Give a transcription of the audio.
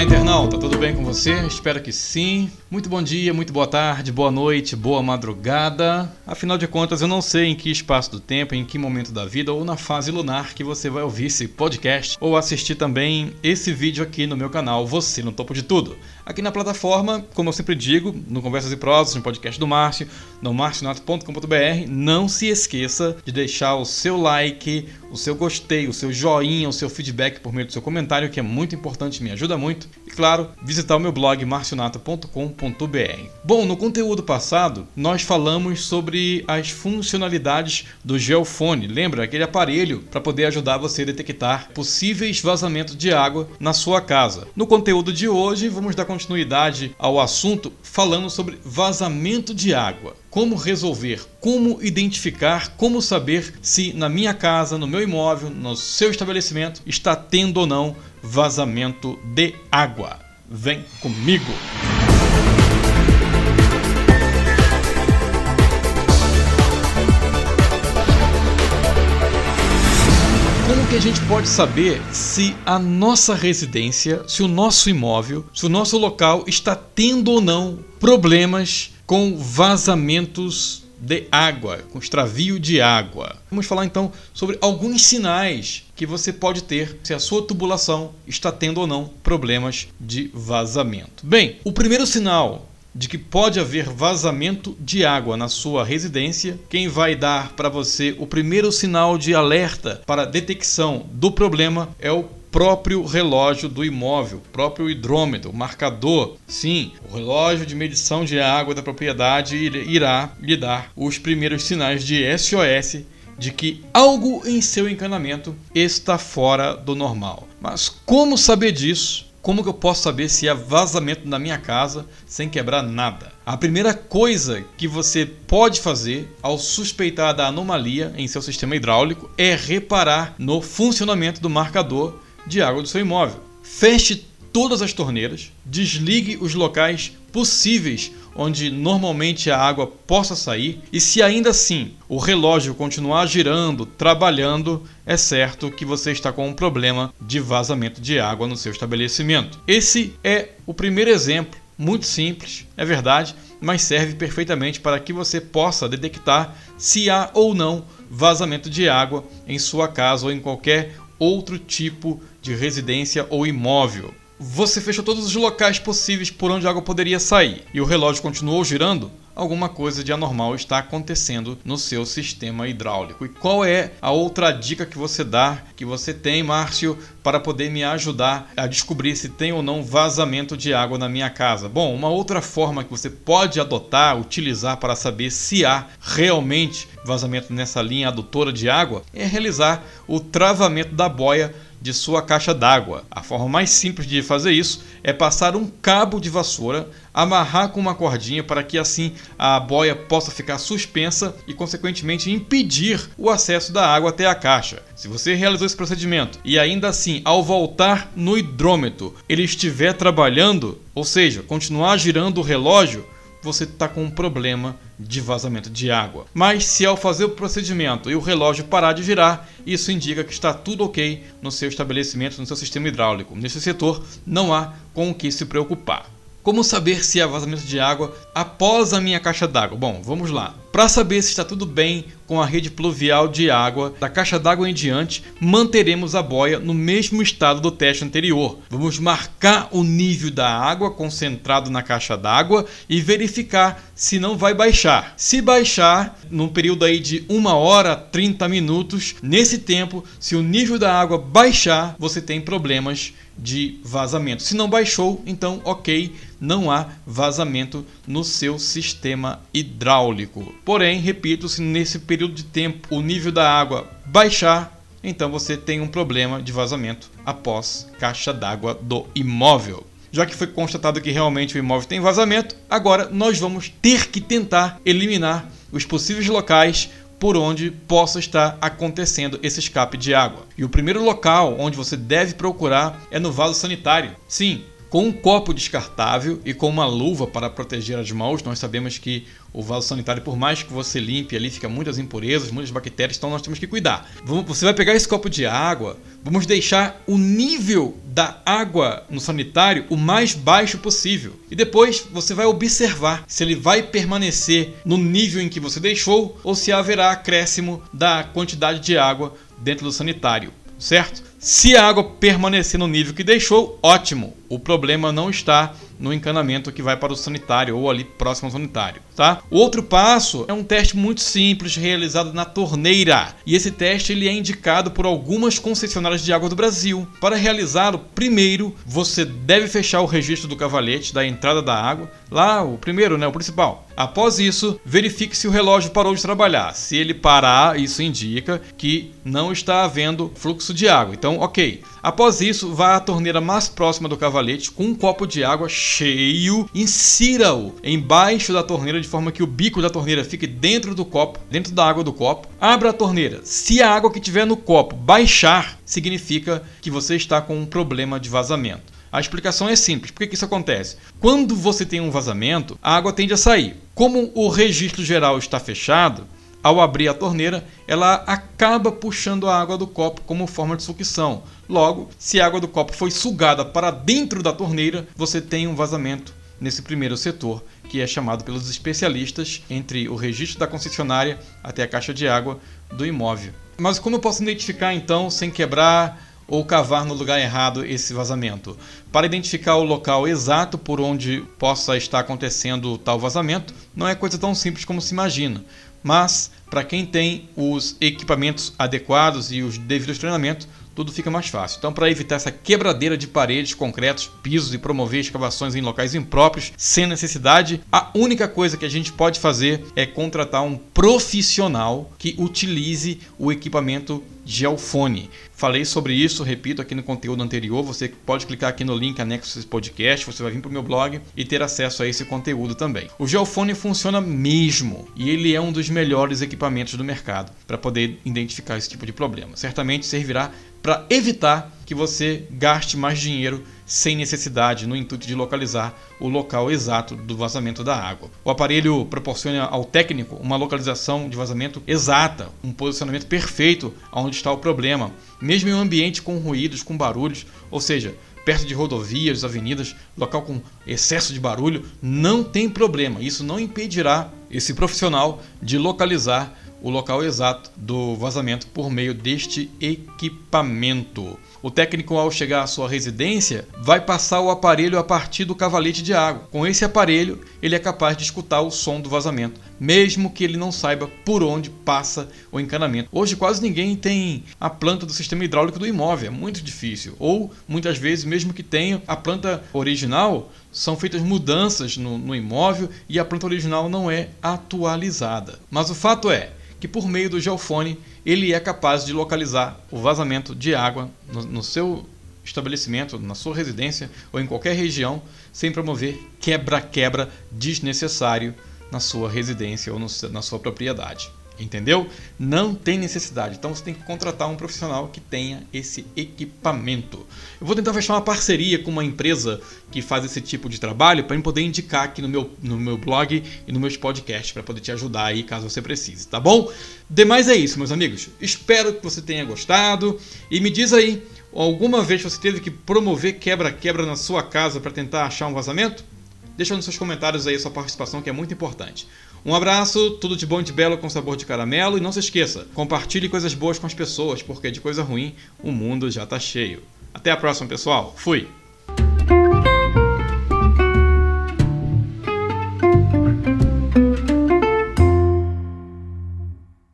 Olá, internauta, tudo bem com você? Espero que sim. Muito bom dia, muito boa tarde, boa noite, boa madrugada. Afinal de contas, eu não sei em que espaço do tempo, em que momento da vida ou na fase lunar que você vai ouvir esse podcast ou assistir também esse vídeo aqui no meu canal, Você no Topo de Tudo. Aqui na plataforma, como eu sempre digo, no Conversas e Prosas, no podcast do Márcio, no marcionato.com.br, não se esqueça de deixar o seu like, o seu gostei, o seu joinha, o seu feedback por meio do seu comentário, que é muito importante, me ajuda muito. E claro, visitar o meu blog marcionato.com.br. Bom, no conteúdo passado, nós falamos sobre as funcionalidades do Geofone. Lembra aquele aparelho para poder ajudar você a detectar possíveis vazamentos de água na sua casa. No conteúdo de hoje, vamos dar continuidade ao assunto falando sobre vazamento de água como resolver, como identificar, como saber se na minha casa, no meu imóvel, no seu estabelecimento está tendo ou não vazamento de água. Vem comigo! Como que a gente pode saber se a nossa residência, se o nosso imóvel, se o nosso local está tendo ou não problemas com vazamentos de água, com extravio de água. Vamos falar então sobre alguns sinais que você pode ter se a sua tubulação está tendo ou não problemas de vazamento. Bem, o primeiro sinal de que pode haver vazamento de água na sua residência, quem vai dar para você o primeiro sinal de alerta para detecção do problema é o próprio relógio do imóvel, próprio hidrômetro, marcador. Sim, o relógio de medição de água da propriedade irá lhe dar os primeiros sinais de SOS de que algo em seu encanamento está fora do normal. Mas como saber disso? Como que eu posso saber se há vazamento na minha casa sem quebrar nada? A primeira coisa que você pode fazer ao suspeitar da anomalia em seu sistema hidráulico é reparar no funcionamento do marcador de água do seu imóvel. Feche todas as torneiras, desligue os locais possíveis onde normalmente a água possa sair, e se ainda assim o relógio continuar girando, trabalhando, é certo que você está com um problema de vazamento de água no seu estabelecimento. Esse é o primeiro exemplo, muito simples, é verdade, mas serve perfeitamente para que você possa detectar se há ou não vazamento de água em sua casa ou em qualquer outro tipo de residência ou imóvel. Você fechou todos os locais possíveis por onde a água poderia sair e o relógio continuou girando, alguma coisa de anormal está acontecendo no seu sistema hidráulico. E qual é a outra dica que você dá, que você tem, Márcio, para poder me ajudar a descobrir se tem ou não vazamento de água na minha casa? Bom, uma outra forma que você pode adotar, utilizar para saber se há realmente vazamento nessa linha adutora de água é realizar o travamento da boia de sua caixa d'água. A forma mais simples de fazer isso é passar um cabo de vassoura, amarrar com uma cordinha para que assim a boia possa ficar suspensa e, consequentemente, impedir o acesso da água até a caixa. Se você realizou esse procedimento e ainda assim, ao voltar no hidrômetro, ele estiver trabalhando, ou seja, continuar girando o relógio, você está com um problema de vazamento de água. Mas se ao fazer o procedimento e o relógio parar de girar, isso indica que está tudo ok no seu estabelecimento, no seu sistema hidráulico. Nesse setor não há com o que se preocupar. Como saber se há vazamento de água após a minha caixa d'água? Bom, vamos lá. Para saber se está tudo bem com a rede pluvial de água da caixa d'água em diante, manteremos a boia no mesmo estado do teste anterior. Vamos marcar o nível da água concentrado na caixa d'água e verificar se não vai baixar. Se baixar, num período aí de 1 hora 30 minutos, nesse tempo, se o nível da água baixar, você tem problemas de vazamento. Se não baixou, então ok, não há vazamento no seu sistema hidráulico. Porém, repito, se nesse período de tempo o nível da água baixar, então você tem um problema de vazamento após caixa d'água do imóvel. Já que foi constatado que realmente o imóvel tem vazamento, agora nós vamos ter que tentar eliminar os possíveis locais por onde possa estar acontecendo esse escape de água. E o primeiro local onde você deve procurar é no vaso sanitário. Sim, com um copo descartável e com uma luva para proteger as mãos. Nós sabemos que o vaso sanitário, por mais que você limpe ali, fica muitas impurezas, muitas bactérias, então nós temos que cuidar. Você vai pegar esse copo de água, vamos deixar o nível da água no sanitário o mais baixo possível. E depois você vai observar se ele vai permanecer no nível em que você deixou ou se haverá acréscimo da quantidade de água dentro do sanitário, certo? Se a água permanecer no nível que deixou, ótimo. O problema não está no encanamento que vai para o sanitário ou ali próximo ao sanitário, tá? O outro passo é um teste muito simples realizado na torneira. E esse teste ele é indicado por algumas concessionárias de água do Brasil. Para realizá-lo, primeiro você deve fechar o registro do cavalete da entrada da água, lá o primeiro, né, o principal. Após isso, verifique se o relógio parou de trabalhar. Se ele parar, isso indica que não está havendo fluxo de água. Então, OK. Após isso, vá à torneira mais próxima do cavalete com um copo de água cheio, insira-o embaixo da torneira de forma que o bico da torneira fique dentro do copo, dentro da água do copo. Abra a torneira. Se a água que tiver no copo baixar, significa que você está com um problema de vazamento. A explicação é simples. Por que isso acontece? Quando você tem um vazamento, a água tende a sair. Como o registro geral está fechado, ao abrir a torneira, ela acaba puxando a água do copo como forma de sucção. Logo, se a água do copo foi sugada para dentro da torneira, você tem um vazamento nesse primeiro setor, que é chamado pelos especialistas entre o registro da concessionária até a caixa de água do imóvel. Mas como eu posso identificar então, sem quebrar ou cavar no lugar errado esse vazamento? Para identificar o local exato por onde possa estar acontecendo tal vazamento, não é coisa tão simples como se imagina. Mas, para quem tem os equipamentos adequados e os devidos treinamentos, tudo fica mais fácil. Então, para evitar essa quebradeira de paredes, concretos, pisos e promover escavações em locais impróprios sem necessidade, a única coisa que a gente pode fazer é contratar um profissional que utilize o equipamento Geofone. Falei sobre isso, repito, aqui no conteúdo anterior. Você pode clicar aqui no link anexo desse podcast, você vai vir para o meu blog e ter acesso a esse conteúdo também. O Geofone funciona mesmo e ele é um dos melhores equipamentos do mercado para poder identificar esse tipo de problema. Certamente servirá para evitar que você gaste mais dinheiro sem necessidade, no intuito de localizar o local exato do vazamento da água. O aparelho proporciona ao técnico uma localização de vazamento exata, um posicionamento perfeito onde está o problema, mesmo em um ambiente com ruídos, com barulhos, ou seja, perto de rodovias, avenidas, local com excesso de barulho, não tem problema. Isso não impedirá esse profissional de localizar o local exato do vazamento por meio deste equipamento. O técnico, ao chegar à sua residência, vai passar o aparelho a partir do cavalete de água. Com esse aparelho, ele é capaz de escutar o som do vazamento, mesmo que ele não saiba por onde passa o encanamento. Hoje, quase ninguém tem a planta do sistema hidráulico do imóvel, é muito difícil. Ou, muitas vezes, mesmo que tenha a planta original, são feitas mudanças no, no imóvel e a planta original não é atualizada. Mas o fato é que por meio do geofone ele é capaz de localizar o vazamento de água no, no seu estabelecimento, na sua residência ou em qualquer região, sem promover quebra-quebra desnecessário na sua residência ou no, na sua propriedade. Entendeu? Não tem necessidade. Então você tem que contratar um profissional que tenha esse equipamento. Eu vou tentar fechar uma parceria com uma empresa que faz esse tipo de trabalho para poder indicar aqui no meu, no meu blog e no meus podcasts para poder te ajudar aí caso você precise, tá bom? Demais é isso, meus amigos. Espero que você tenha gostado e me diz aí, alguma vez você teve que promover quebra-quebra na sua casa para tentar achar um vazamento? Deixa nos seus comentários aí a sua participação que é muito importante. Um abraço, tudo de bom e de belo com sabor de caramelo e não se esqueça, compartilhe coisas boas com as pessoas, porque de coisa ruim o mundo já está cheio. Até a próxima, pessoal. Fui!